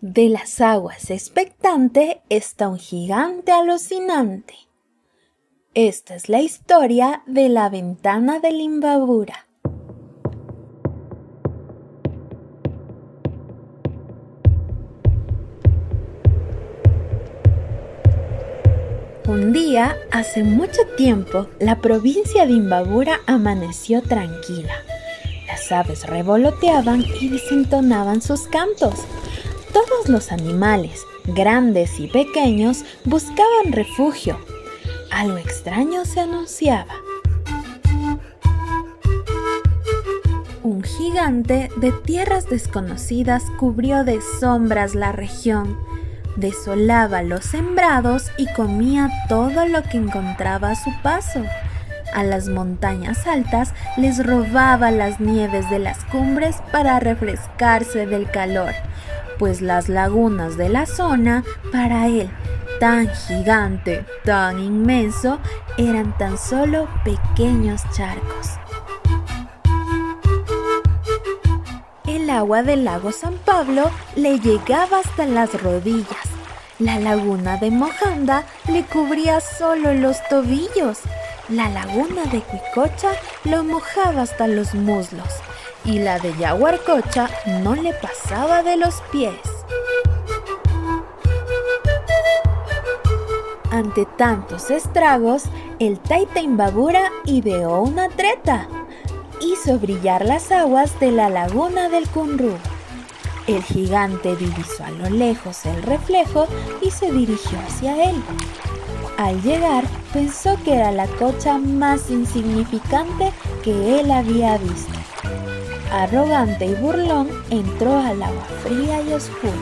De las aguas expectante está un gigante alucinante. Esta es la historia de la ventana de Limbabura. Un día, hace mucho tiempo, la provincia de Imbabura amaneció tranquila. Las aves revoloteaban y desentonaban sus cantos todos los animales, grandes y pequeños, buscaban refugio. Algo extraño se anunciaba. Un gigante de tierras desconocidas cubrió de sombras la región, desolaba los sembrados y comía todo lo que encontraba a su paso. A las montañas altas les robaba las nieves de las cumbres para refrescarse del calor pues las lagunas de la zona, para él, tan gigante, tan inmenso, eran tan solo pequeños charcos. El agua del lago San Pablo le llegaba hasta las rodillas. La laguna de Mojanda le cubría solo los tobillos. La laguna de Cuicocha lo mojaba hasta los muslos y la de Yaguarcocha no le pasaba de los pies. Ante tantos estragos, el Taita Imbabura ideó una treta. Hizo brillar las aguas de la laguna del Cunru. El gigante divisó a lo lejos el reflejo y se dirigió hacia él. Al llegar, pensó que era la cocha más insignificante que él había visto arrogante y burlón, entró al agua fría y oscura.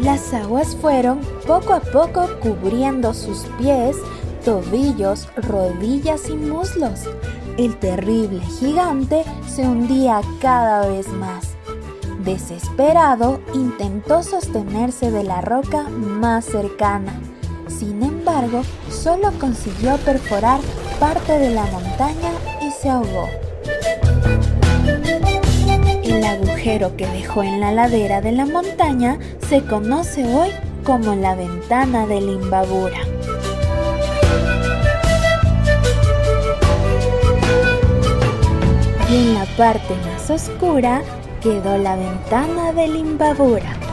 Las aguas fueron poco a poco cubriendo sus pies, tobillos, rodillas y muslos. El terrible gigante se hundía cada vez más. Desesperado, intentó sostenerse de la roca más cercana. Sin embargo, solo consiguió perforar parte de la montaña y se ahogó. El agujero que dejó en la ladera de la montaña se conoce hoy como la ventana de Limbabura. Y en la parte más oscura quedó la ventana de Limbabura.